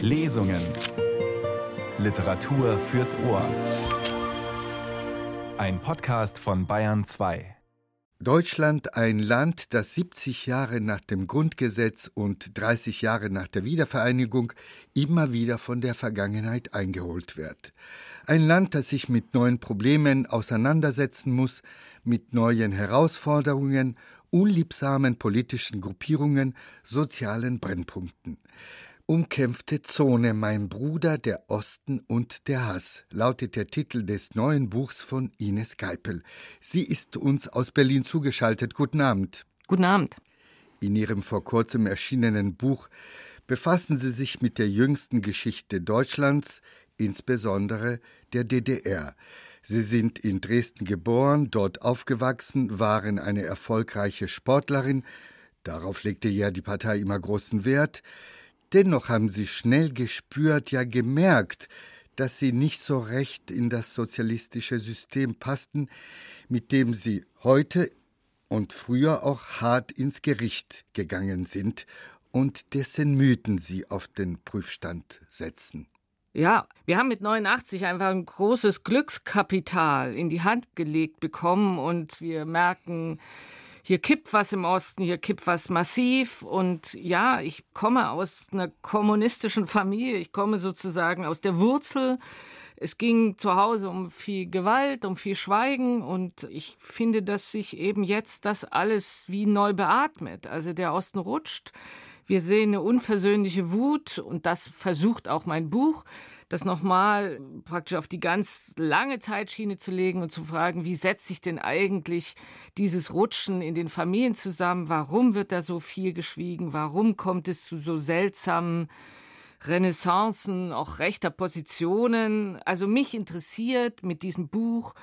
Lesungen. Literatur fürs Ohr. Ein Podcast von Bayern 2. Deutschland ein Land, das 70 Jahre nach dem Grundgesetz und 30 Jahre nach der Wiedervereinigung immer wieder von der Vergangenheit eingeholt wird. Ein Land, das sich mit neuen Problemen auseinandersetzen muss, mit neuen Herausforderungen, unliebsamen politischen Gruppierungen, sozialen Brennpunkten. Umkämpfte Zone, mein Bruder, der Osten und der Hass, lautet der Titel des neuen Buchs von Ines Geipel. Sie ist uns aus Berlin zugeschaltet. Guten Abend. Guten Abend. In ihrem vor kurzem erschienenen Buch befassen Sie sich mit der jüngsten Geschichte Deutschlands, insbesondere der DDR. Sie sind in Dresden geboren, dort aufgewachsen, waren eine erfolgreiche Sportlerin, darauf legte ja die Partei immer großen Wert, Dennoch haben sie schnell gespürt, ja gemerkt, dass sie nicht so recht in das sozialistische System passten, mit dem sie heute und früher auch hart ins Gericht gegangen sind und dessen Mythen sie auf den Prüfstand setzen. Ja, wir haben mit 89 einfach ein großes Glückskapital in die Hand gelegt bekommen und wir merken, hier kippt was im Osten, hier kippt was massiv. Und ja, ich komme aus einer kommunistischen Familie, ich komme sozusagen aus der Wurzel. Es ging zu Hause um viel Gewalt, um viel Schweigen und ich finde, dass sich eben jetzt das alles wie neu beatmet. Also der Osten rutscht. Wir sehen eine unversöhnliche Wut und das versucht auch mein Buch das nochmal praktisch auf die ganz lange Zeitschiene zu legen und zu fragen, wie setzt sich denn eigentlich dieses Rutschen in den Familien zusammen? Warum wird da so viel geschwiegen? Warum kommt es zu so seltsamen Renaissancen, auch rechter Positionen? Also mich interessiert mit diesem Buch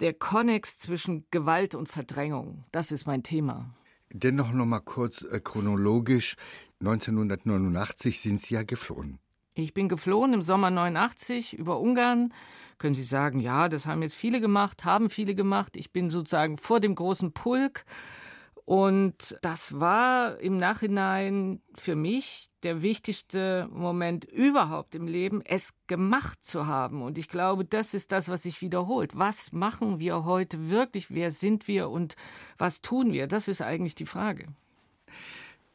der Konnex zwischen Gewalt und Verdrängung. Das ist mein Thema. Dennoch noch mal kurz äh, chronologisch. 1989 sind Sie ja geflohen. Ich bin geflohen im Sommer 89 über Ungarn. Können Sie sagen, ja, das haben jetzt viele gemacht, haben viele gemacht. Ich bin sozusagen vor dem großen Pulk. Und das war im Nachhinein für mich der wichtigste Moment überhaupt im Leben, es gemacht zu haben. Und ich glaube, das ist das, was sich wiederholt. Was machen wir heute wirklich? Wer sind wir und was tun wir? Das ist eigentlich die Frage.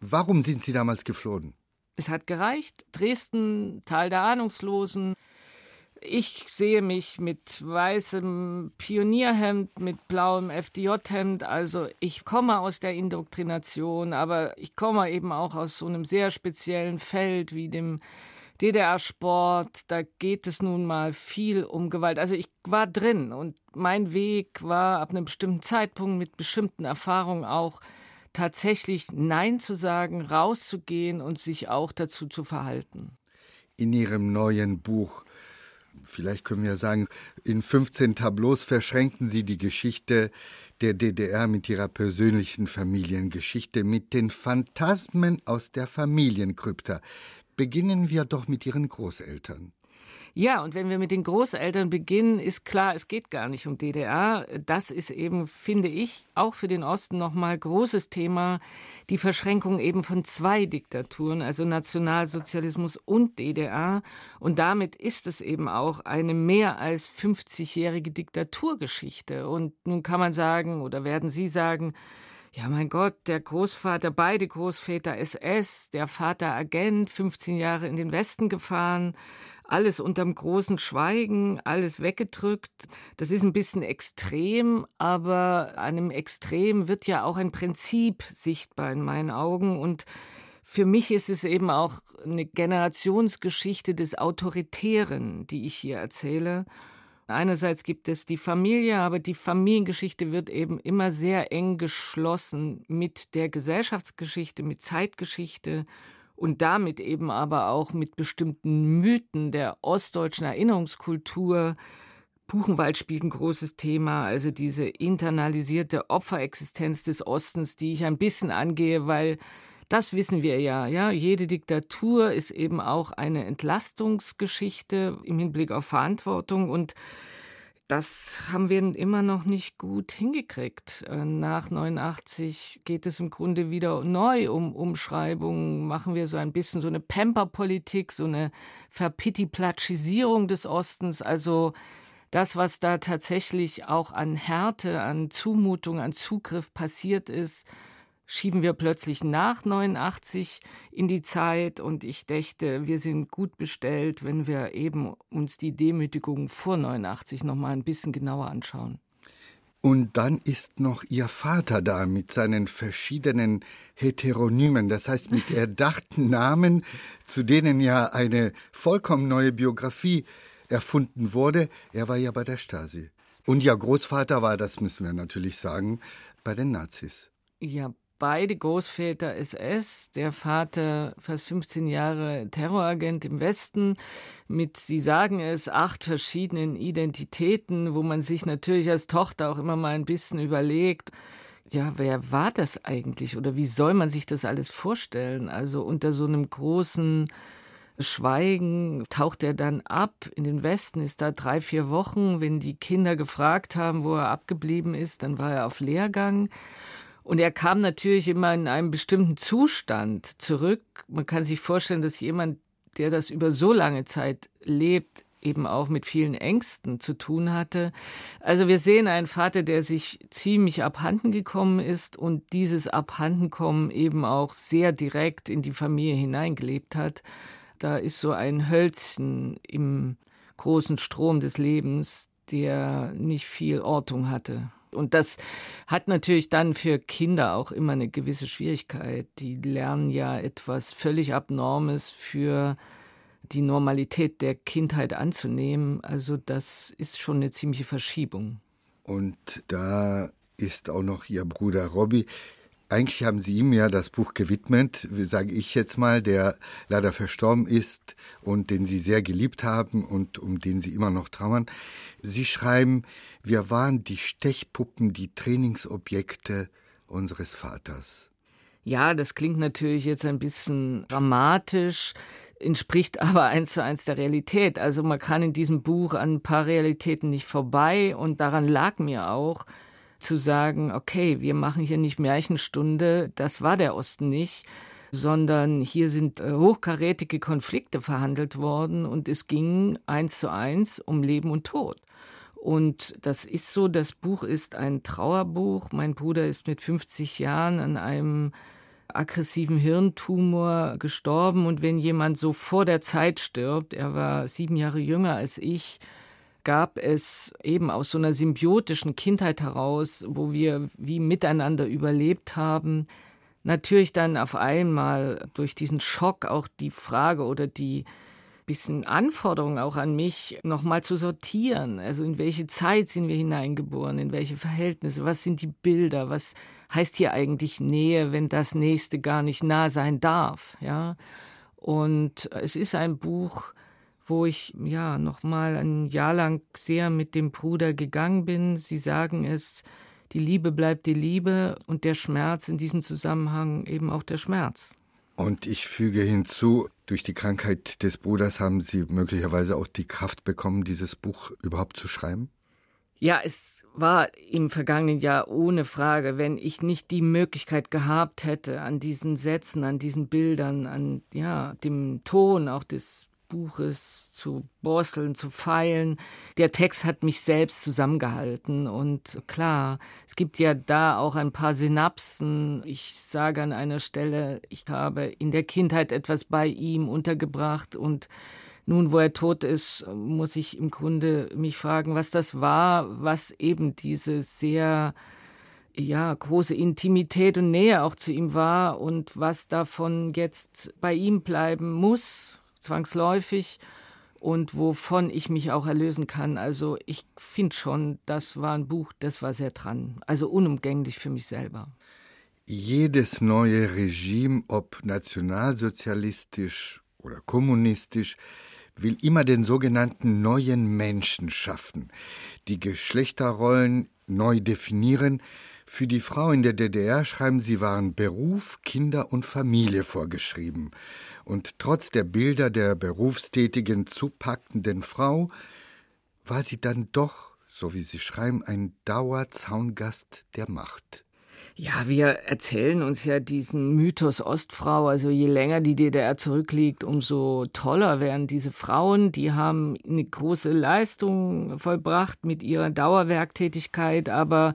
Warum sind Sie damals geflohen? Es hat gereicht. Dresden, Tal der Ahnungslosen. Ich sehe mich mit weißem Pionierhemd, mit blauem FDJ-Hemd. Also ich komme aus der Indoktrination, aber ich komme eben auch aus so einem sehr speziellen Feld wie dem DDR-Sport. Da geht es nun mal viel um Gewalt. Also ich war drin und mein Weg war ab einem bestimmten Zeitpunkt mit bestimmten Erfahrungen auch tatsächlich Nein zu sagen, rauszugehen und sich auch dazu zu verhalten. In Ihrem neuen Buch, vielleicht können wir sagen, in 15 Tableaus verschränken Sie die Geschichte der DDR mit ihrer persönlichen Familiengeschichte, mit den Phantasmen aus der Familienkrypta. Beginnen wir doch mit Ihren Großeltern. Ja, und wenn wir mit den Großeltern beginnen, ist klar, es geht gar nicht um DDR. Das ist eben, finde ich, auch für den Osten nochmal großes Thema. Die Verschränkung eben von zwei Diktaturen, also Nationalsozialismus und DDR. Und damit ist es eben auch eine mehr als 50-jährige Diktaturgeschichte. Und nun kann man sagen, oder werden Sie sagen, ja, mein Gott, der Großvater, beide Großväter SS, der Vater Agent, 15 Jahre in den Westen gefahren, alles unterm großen Schweigen, alles weggedrückt. Das ist ein bisschen extrem, aber einem Extrem wird ja auch ein Prinzip sichtbar in meinen Augen und für mich ist es eben auch eine Generationsgeschichte des Autoritären, die ich hier erzähle. Einerseits gibt es die Familie, aber die Familiengeschichte wird eben immer sehr eng geschlossen mit der Gesellschaftsgeschichte, mit Zeitgeschichte und damit eben aber auch mit bestimmten Mythen der ostdeutschen Erinnerungskultur. Buchenwald spielt ein großes Thema, also diese internalisierte Opferexistenz des Ostens, die ich ein bisschen angehe, weil das wissen wir ja, ja. Jede Diktatur ist eben auch eine Entlastungsgeschichte im Hinblick auf Verantwortung und das haben wir immer noch nicht gut hingekriegt. Äh, nach 89 geht es im Grunde wieder neu um Umschreibungen. Machen wir so ein bisschen so eine Pamper-Politik, so eine Verpitiplatschisierung des Ostens. Also das, was da tatsächlich auch an Härte, an Zumutung, an Zugriff passiert ist, schieben wir plötzlich nach 89 in die Zeit und ich dächte, wir sind gut bestellt, wenn wir eben uns die Demütigung vor 89 noch mal ein bisschen genauer anschauen. Und dann ist noch Ihr Vater da mit seinen verschiedenen Heteronymen, das heißt mit erdachten Namen, zu denen ja eine vollkommen neue Biografie erfunden wurde. Er war ja bei der Stasi. Und Ihr Großvater war, das müssen wir natürlich sagen, bei den Nazis. Ja, beide Großväter SS, der Vater fast 15 Jahre Terroragent im Westen mit, Sie sagen es, acht verschiedenen Identitäten, wo man sich natürlich als Tochter auch immer mal ein bisschen überlegt, ja, wer war das eigentlich oder wie soll man sich das alles vorstellen? Also unter so einem großen Schweigen taucht er dann ab in den Westen, ist da drei, vier Wochen. Wenn die Kinder gefragt haben, wo er abgeblieben ist, dann war er auf Lehrgang. Und er kam natürlich immer in einem bestimmten Zustand zurück. Man kann sich vorstellen, dass jemand, der das über so lange Zeit lebt, eben auch mit vielen Ängsten zu tun hatte. Also wir sehen einen Vater, der sich ziemlich abhanden gekommen ist und dieses Abhandenkommen eben auch sehr direkt in die Familie hineingelebt hat. Da ist so ein Hölzchen im großen Strom des Lebens, der nicht viel Ortung hatte. Und das hat natürlich dann für Kinder auch immer eine gewisse Schwierigkeit. Die lernen ja etwas völlig Abnormes für die Normalität der Kindheit anzunehmen. Also das ist schon eine ziemliche Verschiebung. Und da ist auch noch Ihr Bruder Robby. Eigentlich haben Sie ihm ja das Buch gewidmet, sage ich jetzt mal, der leider verstorben ist und den Sie sehr geliebt haben und um den Sie immer noch trauern. Sie schreiben, wir waren die Stechpuppen, die Trainingsobjekte unseres Vaters. Ja, das klingt natürlich jetzt ein bisschen dramatisch, entspricht aber eins zu eins der Realität. Also man kann in diesem Buch an ein paar Realitäten nicht vorbei und daran lag mir auch, zu sagen, okay, wir machen hier nicht Märchenstunde, das war der Osten nicht, sondern hier sind äh, hochkarätige Konflikte verhandelt worden und es ging eins zu eins um Leben und Tod. Und das ist so, das Buch ist ein Trauerbuch. Mein Bruder ist mit 50 Jahren an einem aggressiven Hirntumor gestorben. Und wenn jemand so vor der Zeit stirbt, er war sieben Jahre jünger als ich, gab es eben aus so einer symbiotischen Kindheit heraus, wo wir wie miteinander überlebt haben, natürlich dann auf einmal durch diesen Schock auch die Frage oder die bisschen Anforderung auch an mich, nochmal zu sortieren. Also in welche Zeit sind wir hineingeboren, in welche Verhältnisse, was sind die Bilder, was heißt hier eigentlich Nähe, wenn das Nächste gar nicht nah sein darf, ja. Und es ist ein Buch, wo ich ja noch mal ein Jahr lang sehr mit dem Bruder gegangen bin. Sie sagen es, die Liebe bleibt die Liebe und der Schmerz in diesem Zusammenhang eben auch der Schmerz. Und ich füge hinzu, durch die Krankheit des Bruders haben Sie möglicherweise auch die Kraft bekommen, dieses Buch überhaupt zu schreiben? Ja, es war im vergangenen Jahr ohne Frage, wenn ich nicht die Möglichkeit gehabt hätte, an diesen Sätzen, an diesen Bildern, an ja, dem Ton auch des Buches zu borsteln, zu feilen. Der Text hat mich selbst zusammengehalten und klar, es gibt ja da auch ein paar Synapsen. Ich sage an einer Stelle, ich habe in der Kindheit etwas bei ihm untergebracht und nun, wo er tot ist, muss ich im Grunde mich fragen, was das war, was eben diese sehr ja, große Intimität und Nähe auch zu ihm war und was davon jetzt bei ihm bleiben muss, zwangsläufig und wovon ich mich auch erlösen kann. Also ich finde schon, das war ein Buch, das war sehr dran, also unumgänglich für mich selber. Jedes neue Regime, ob nationalsozialistisch oder kommunistisch, will immer den sogenannten neuen Menschen schaffen, die Geschlechterrollen neu definieren, für die Frau in der DDR schreiben sie, waren Beruf, Kinder und Familie vorgeschrieben. Und trotz der Bilder der berufstätigen, zupackenden Frau war sie dann doch so wie Sie schreiben, ein Dauerzaungast der Macht. Ja, wir erzählen uns ja diesen Mythos Ostfrau. Also je länger die DDR zurückliegt, umso toller werden diese Frauen. Die haben eine große Leistung vollbracht mit ihrer Dauerwerktätigkeit. Aber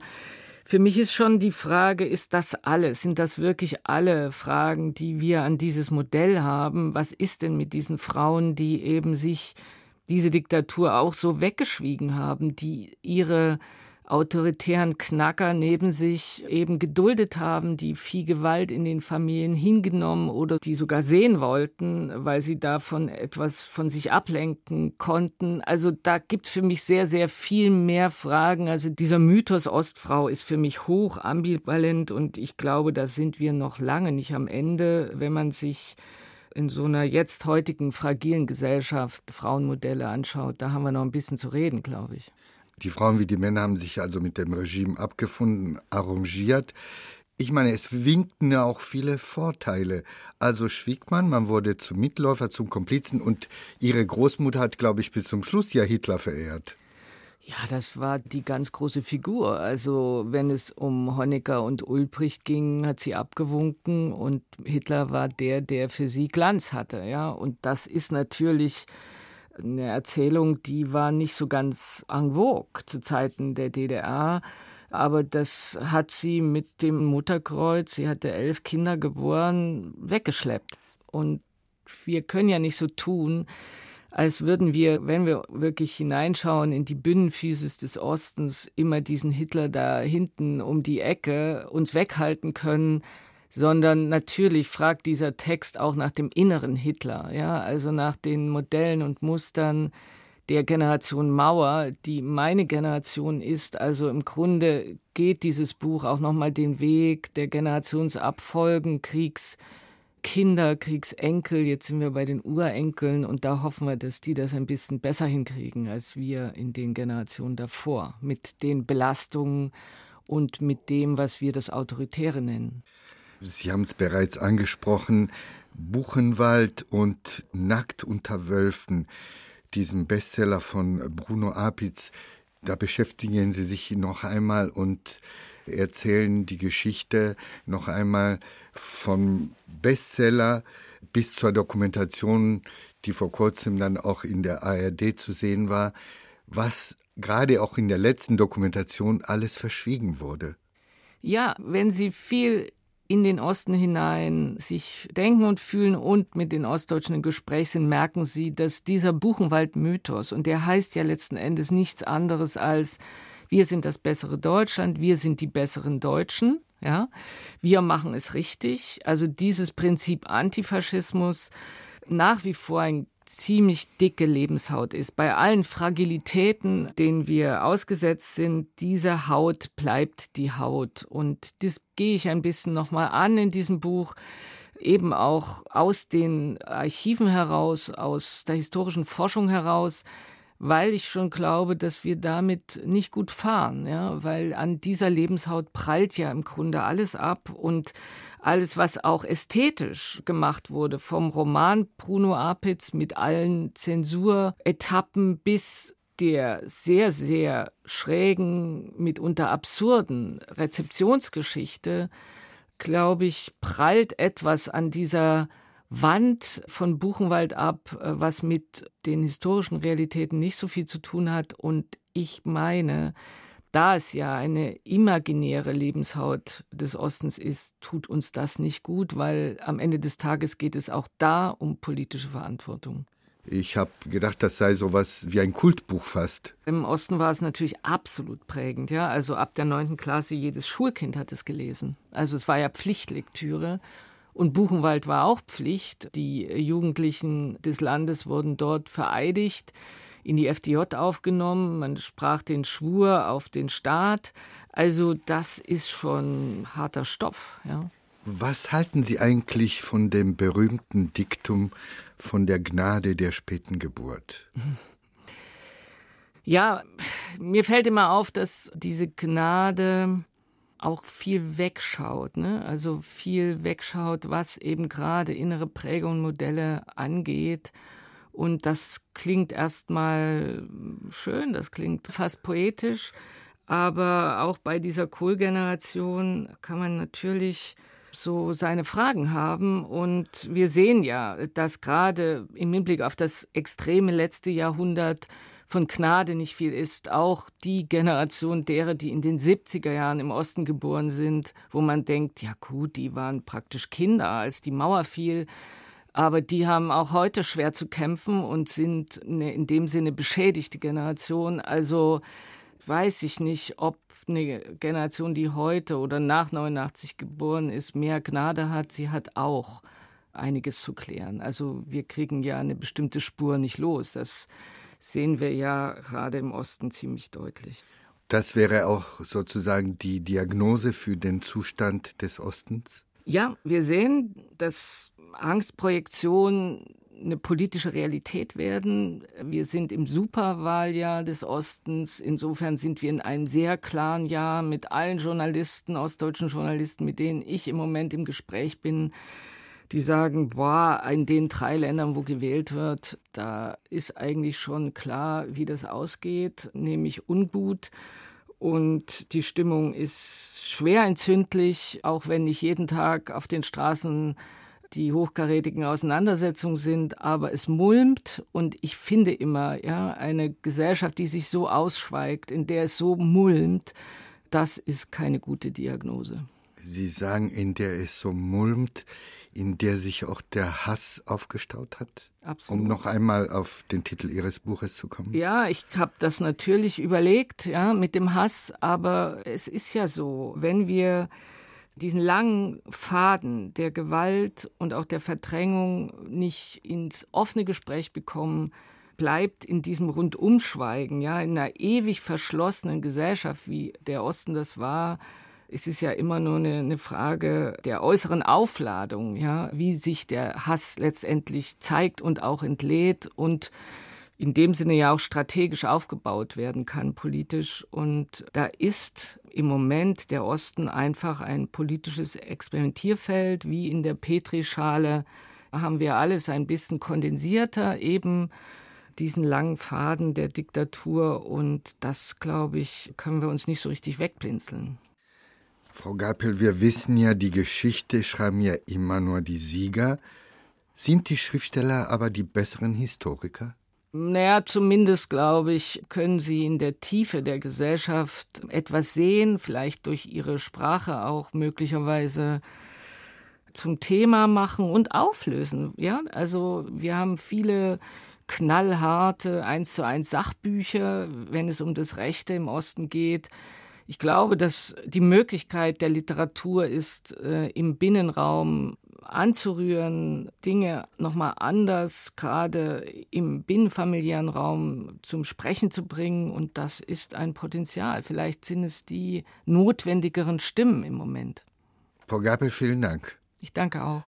für mich ist schon die Frage, ist das alles? Sind das wirklich alle Fragen, die wir an dieses Modell haben? Was ist denn mit diesen Frauen, die eben sich diese Diktatur auch so weggeschwiegen haben, die ihre autoritären Knacker neben sich eben geduldet haben, die viel Gewalt in den Familien hingenommen oder die sogar sehen wollten, weil sie davon etwas von sich ablenken konnten. Also da gibt's für mich sehr, sehr viel mehr Fragen. Also dieser Mythos Ostfrau ist für mich hoch ambivalent und ich glaube, da sind wir noch lange nicht am Ende, wenn man sich in so einer jetzt heutigen fragilen Gesellschaft Frauenmodelle anschaut. Da haben wir noch ein bisschen zu reden, glaube ich. Die Frauen wie die Männer haben sich also mit dem Regime abgefunden, arrangiert. Ich meine, es winkten ja auch viele Vorteile. Also schwieg man, man wurde zum Mitläufer, zum Komplizen und ihre Großmutter hat, glaube ich, bis zum Schluss ja Hitler verehrt. Ja, das war die ganz große Figur. Also wenn es um Honecker und Ulbricht ging, hat sie abgewunken und Hitler war der, der für sie Glanz hatte. Ja, und das ist natürlich eine Erzählung, die war nicht so ganz en vogue zu Zeiten der DDR. Aber das hat sie mit dem Mutterkreuz, sie hatte elf Kinder geboren, weggeschleppt. Und wir können ja nicht so tun, als würden wir, wenn wir wirklich hineinschauen in die Binnenphysis des Ostens, immer diesen Hitler da hinten um die Ecke uns weghalten können sondern natürlich fragt dieser Text auch nach dem inneren Hitler, ja, also nach den Modellen und Mustern der Generation Mauer, die meine Generation ist. Also im Grunde geht dieses Buch auch nochmal den Weg der Generationsabfolgen, Kriegskinder, Kriegsenkel. Jetzt sind wir bei den Urenkeln und da hoffen wir, dass die das ein bisschen besser hinkriegen als wir in den Generationen davor, mit den Belastungen und mit dem, was wir das Autoritäre nennen. Sie haben es bereits angesprochen, Buchenwald und Nackt unter Wölfen, diesem Bestseller von Bruno Apitz. Da beschäftigen Sie sich noch einmal und erzählen die Geschichte noch einmal vom Bestseller bis zur Dokumentation, die vor kurzem dann auch in der ARD zu sehen war, was gerade auch in der letzten Dokumentation alles verschwiegen wurde. Ja, wenn Sie viel in den Osten hinein sich denken und fühlen und mit den Ostdeutschen im Gespräch sind, merken sie, dass dieser Buchenwald-Mythos, und der heißt ja letzten Endes nichts anderes als wir sind das bessere Deutschland, wir sind die besseren Deutschen, ja, wir machen es richtig. Also dieses Prinzip Antifaschismus nach wie vor ein ziemlich dicke Lebenshaut ist. Bei allen Fragilitäten, denen wir ausgesetzt sind, diese Haut bleibt die Haut. Und das gehe ich ein bisschen nochmal an in diesem Buch eben auch aus den Archiven heraus, aus der historischen Forschung heraus, weil ich schon glaube, dass wir damit nicht gut fahren, ja, weil an dieser Lebenshaut prallt ja im Grunde alles ab und alles, was auch ästhetisch gemacht wurde, vom Roman Bruno Apitz mit allen Zensuretappen bis der sehr, sehr schrägen, mitunter absurden Rezeptionsgeschichte, glaube ich, prallt etwas an dieser Wand von Buchenwald ab, äh, was mit den historischen Realitäten nicht so viel zu tun hat. Und ich meine, da es ja eine imaginäre Lebenshaut des Ostens ist, tut uns das nicht gut, weil am Ende des Tages geht es auch da um politische Verantwortung. Ich habe gedacht, das sei sowas wie ein Kultbuch fast. Im Osten war es natürlich absolut prägend, ja. Also ab der neunten Klasse jedes Schulkind hat es gelesen. Also es war ja Pflichtlektüre. Und Buchenwald war auch Pflicht. Die Jugendlichen des Landes wurden dort vereidigt, in die FDJ aufgenommen. Man sprach den Schwur auf den Staat. Also das ist schon harter Stoff. Ja. Was halten Sie eigentlich von dem berühmten Diktum von der Gnade der späten Geburt? Ja, mir fällt immer auf, dass diese Gnade auch viel wegschaut, ne? also viel wegschaut, was eben gerade innere Prägung und Modelle angeht Und das klingt erstmal schön, das klingt fast poetisch. Aber auch bei dieser Kohl-Generation kann man natürlich so seine Fragen haben. Und wir sehen ja, dass gerade im Hinblick auf das extreme letzte Jahrhundert von Gnade nicht viel ist. Auch die Generation derer, die in den 70er Jahren im Osten geboren sind, wo man denkt, ja gut, die waren praktisch Kinder, als die Mauer fiel. Aber die haben auch heute schwer zu kämpfen und sind eine, in dem Sinne beschädigte Generation. Also weiß ich nicht, ob eine Generation, die heute oder nach 89 geboren ist, mehr Gnade hat. Sie hat auch einiges zu klären. Also wir kriegen ja eine bestimmte Spur nicht los. Das sehen wir ja gerade im Osten ziemlich deutlich. Das wäre auch sozusagen die Diagnose für den Zustand des Ostens? Ja, wir sehen, dass Angstprojektion eine politische Realität werden. Wir sind im Superwahljahr des Ostens. Insofern sind wir in einem sehr klaren Jahr mit allen Journalisten, ostdeutschen Journalisten, mit denen ich im Moment im Gespräch bin, die sagen, boah, in den drei Ländern, wo gewählt wird, da ist eigentlich schon klar, wie das ausgeht, nämlich ungut. Und die Stimmung ist schwer entzündlich, auch wenn nicht jeden Tag auf den Straßen die hochkarätigen Auseinandersetzungen sind, aber es mulmt und ich finde immer, ja, eine Gesellschaft, die sich so ausschweigt, in der es so mulmt, das ist keine gute Diagnose. Sie sagen, in der es so mulmt, in der sich auch der Hass aufgestaut hat? Absolut. Um noch einmal auf den Titel Ihres Buches zu kommen. Ja, ich habe das natürlich überlegt, ja, mit dem Hass, aber es ist ja so, wenn wir diesen langen Faden der Gewalt und auch der Verdrängung nicht ins offene Gespräch bekommen, bleibt in diesem Rundumschweigen, ja, in einer ewig verschlossenen Gesellschaft, wie der Osten das war. Es ist ja immer nur eine, eine Frage der äußeren Aufladung, ja, wie sich der Hass letztendlich zeigt und auch entlädt und in dem Sinne ja auch strategisch aufgebaut werden kann, politisch. Und da ist im Moment der Osten einfach ein politisches Experimentierfeld, wie in der Petrischale haben wir alles ein bisschen kondensierter, eben diesen langen Faden der Diktatur. Und das, glaube ich, können wir uns nicht so richtig wegblinzeln. Frau Gapel, wir wissen ja, die Geschichte schreiben ja immer nur die Sieger. Sind die Schriftsteller aber die besseren Historiker? Naja, zumindest glaube ich, können sie in der Tiefe der Gesellschaft etwas sehen, vielleicht durch ihre Sprache auch möglicherweise zum Thema machen und auflösen. Ja, also wir haben viele knallharte eins zu eins Sachbücher, wenn es um das Rechte im Osten geht. Ich glaube, dass die Möglichkeit der Literatur ist, äh, im Binnenraum anzurühren, Dinge nochmal anders, gerade im binnenfamiliären Raum zum Sprechen zu bringen. Und das ist ein Potenzial. Vielleicht sind es die notwendigeren Stimmen im Moment. Frau Gabel, vielen Dank. Ich danke auch.